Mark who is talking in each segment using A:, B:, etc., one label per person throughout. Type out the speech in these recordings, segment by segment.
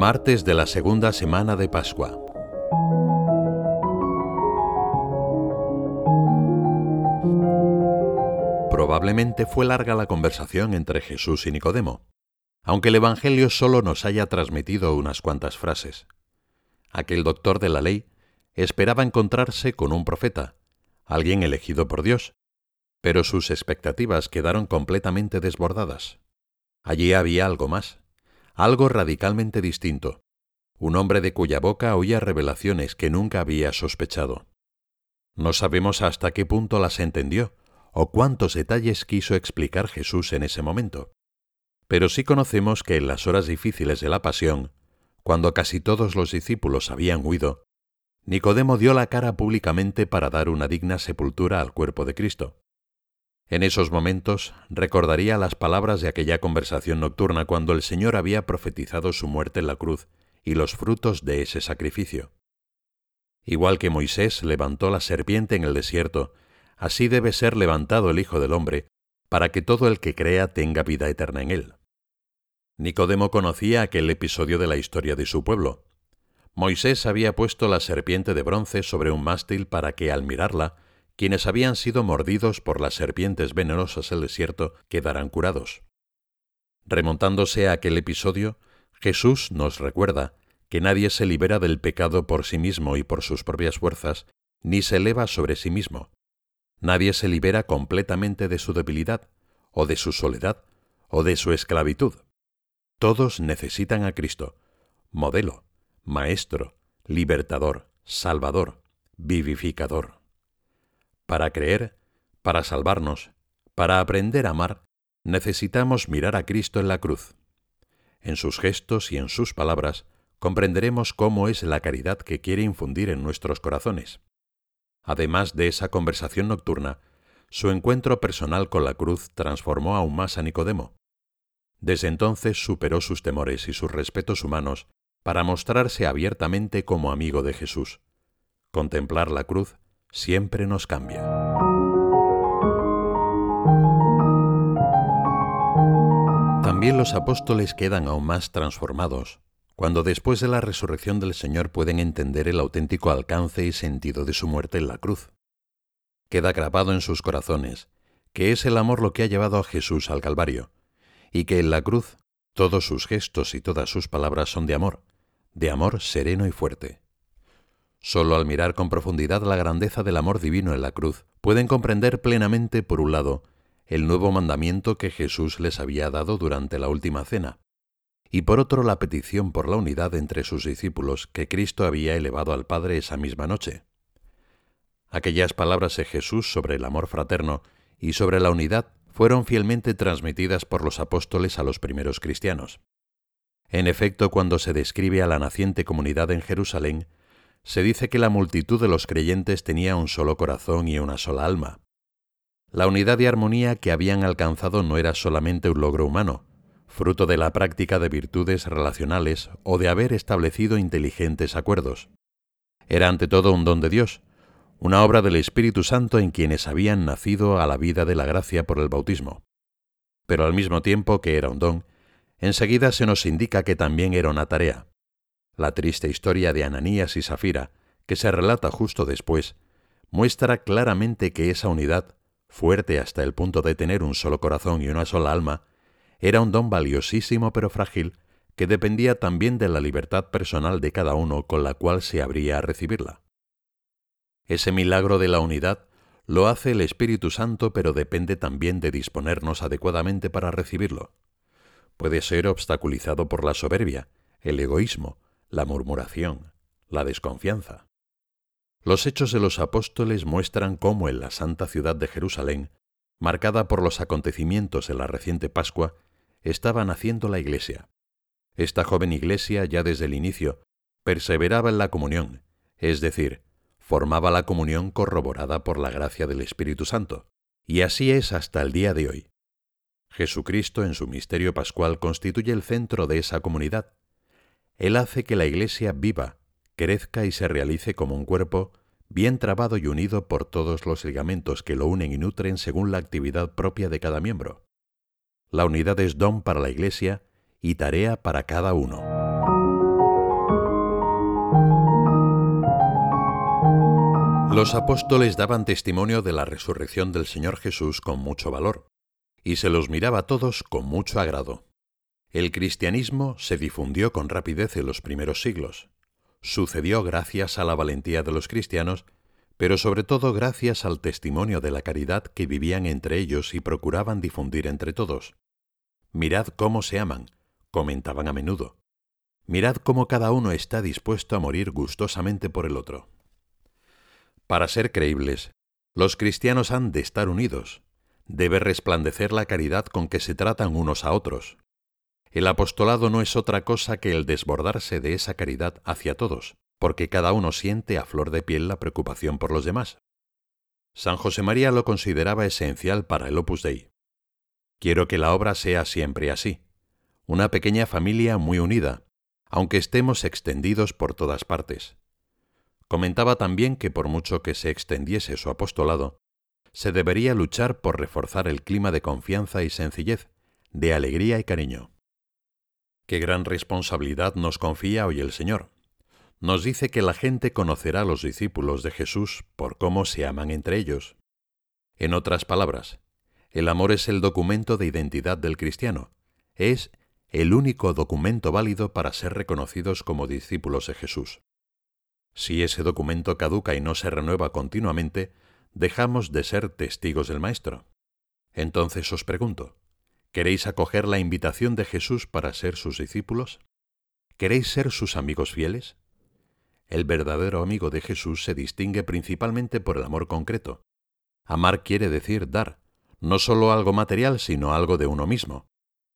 A: Martes de la segunda semana de Pascua. Probablemente fue larga la conversación entre Jesús y Nicodemo, aunque el Evangelio solo nos haya transmitido unas cuantas frases. Aquel doctor de la ley esperaba encontrarse con un profeta, alguien elegido por Dios, pero sus expectativas quedaron completamente desbordadas. Allí había algo más, algo radicalmente distinto, un hombre de cuya boca oía revelaciones que nunca había sospechado. No sabemos hasta qué punto las entendió o cuántos detalles quiso explicar Jesús en ese momento. Pero sí conocemos que en las horas difíciles de la pasión, cuando casi todos los discípulos habían huido, Nicodemo dio la cara públicamente para dar una digna sepultura al cuerpo de Cristo. En esos momentos recordaría las palabras de aquella conversación nocturna cuando el Señor había profetizado su muerte en la cruz y los frutos de ese sacrificio. Igual que Moisés levantó la serpiente en el desierto, así debe ser levantado el Hijo del Hombre, para que todo el que crea tenga vida eterna en él. Nicodemo conocía aquel episodio de la historia de su pueblo. Moisés había puesto la serpiente de bronce sobre un mástil para que, al mirarla, quienes habían sido mordidos por las serpientes venenosas del desierto quedarán curados. Remontándose a aquel episodio, Jesús nos recuerda que nadie se libera del pecado por sí mismo y por sus propias fuerzas, ni se eleva sobre sí mismo. Nadie se libera completamente de su debilidad, o de su soledad, o de su esclavitud. Todos necesitan a Cristo, modelo, maestro, libertador, salvador, vivificador. Para creer, para salvarnos, para aprender a amar, necesitamos mirar a Cristo en la cruz. En sus gestos y en sus palabras comprenderemos cómo es la caridad que quiere infundir en nuestros corazones. Además de esa conversación nocturna, su encuentro personal con la cruz transformó aún más a Nicodemo. Desde entonces superó sus temores y sus respetos humanos para mostrarse abiertamente como amigo de Jesús. Contemplar la cruz siempre nos cambia. También los apóstoles quedan aún más transformados cuando después de la resurrección del Señor pueden entender el auténtico alcance y sentido de su muerte en la cruz. Queda grabado en sus corazones que es el amor lo que ha llevado a Jesús al Calvario, y que en la cruz todos sus gestos y todas sus palabras son de amor, de amor sereno y fuerte. Solo al mirar con profundidad la grandeza del amor divino en la cruz, pueden comprender plenamente, por un lado, el nuevo mandamiento que Jesús les había dado durante la última cena, y por otro la petición por la unidad entre sus discípulos que Cristo había elevado al Padre esa misma noche. Aquellas palabras de Jesús sobre el amor fraterno y sobre la unidad fueron fielmente transmitidas por los apóstoles a los primeros cristianos. En efecto, cuando se describe a la naciente comunidad en Jerusalén, se dice que la multitud de los creyentes tenía un solo corazón y una sola alma. La unidad y armonía que habían alcanzado no era solamente un logro humano, fruto de la práctica de virtudes relacionales o de haber establecido inteligentes acuerdos. Era ante todo un don de Dios, una obra del Espíritu Santo en quienes habían nacido a la vida de la gracia por el bautismo. Pero al mismo tiempo que era un don, enseguida se nos indica que también era una tarea. La triste historia de Ananías y Safira, que se relata justo después, muestra claramente que esa unidad, fuerte hasta el punto de tener un solo corazón y una sola alma, era un don valiosísimo pero frágil que dependía también de la libertad personal de cada uno con la cual se habría a recibirla. Ese milagro de la unidad lo hace el Espíritu Santo, pero depende también de disponernos adecuadamente para recibirlo. Puede ser obstaculizado por la soberbia, el egoísmo, la murmuración, la desconfianza. Los hechos de los apóstoles muestran cómo en la santa ciudad de Jerusalén, marcada por los acontecimientos de la reciente Pascua, estaba naciendo la Iglesia. Esta joven Iglesia, ya desde el inicio, perseveraba en la comunión, es decir, formaba la comunión corroborada por la gracia del Espíritu Santo, y así es hasta el día de hoy. Jesucristo en su misterio pascual constituye el centro de esa comunidad, él hace que la Iglesia viva, crezca y se realice como un cuerpo, bien trabado y unido por todos los ligamentos que lo unen y nutren según la actividad propia de cada miembro. La unidad es don para la Iglesia y tarea para cada uno. Los apóstoles daban testimonio de la resurrección del Señor Jesús con mucho valor, y se los miraba a todos con mucho agrado. El cristianismo se difundió con rapidez en los primeros siglos. Sucedió gracias a la valentía de los cristianos, pero sobre todo gracias al testimonio de la caridad que vivían entre ellos y procuraban difundir entre todos. Mirad cómo se aman, comentaban a menudo. Mirad cómo cada uno está dispuesto a morir gustosamente por el otro. Para ser creíbles, los cristianos han de estar unidos, debe resplandecer la caridad con que se tratan unos a otros. El apostolado no es otra cosa que el desbordarse de esa caridad hacia todos, porque cada uno siente a flor de piel la preocupación por los demás. San José María lo consideraba esencial para el Opus Dei. Quiero que la obra sea siempre así, una pequeña familia muy unida, aunque estemos extendidos por todas partes. Comentaba también que por mucho que se extendiese su apostolado, se debería luchar por reforzar el clima de confianza y sencillez, de alegría y cariño. Qué gran responsabilidad nos confía hoy el Señor. Nos dice que la gente conocerá a los discípulos de Jesús por cómo se aman entre ellos. En otras palabras, el amor es el documento de identidad del cristiano, es el único documento válido para ser reconocidos como discípulos de Jesús. Si ese documento caduca y no se renueva continuamente, dejamos de ser testigos del Maestro. Entonces os pregunto, ¿queréis acoger la invitación de Jesús para ser sus discípulos? ¿Queréis ser sus amigos fieles? El verdadero amigo de Jesús se distingue principalmente por el amor concreto. Amar quiere decir dar, no solo algo material, sino algo de uno mismo.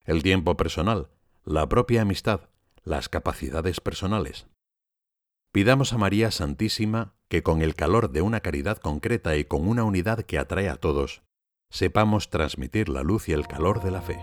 A: El tiempo personal, la propia amistad, las capacidades personales. Pidamos a María Santísima que con el calor de una caridad concreta y con una unidad que atrae a todos, sepamos transmitir la luz y el calor de la fe.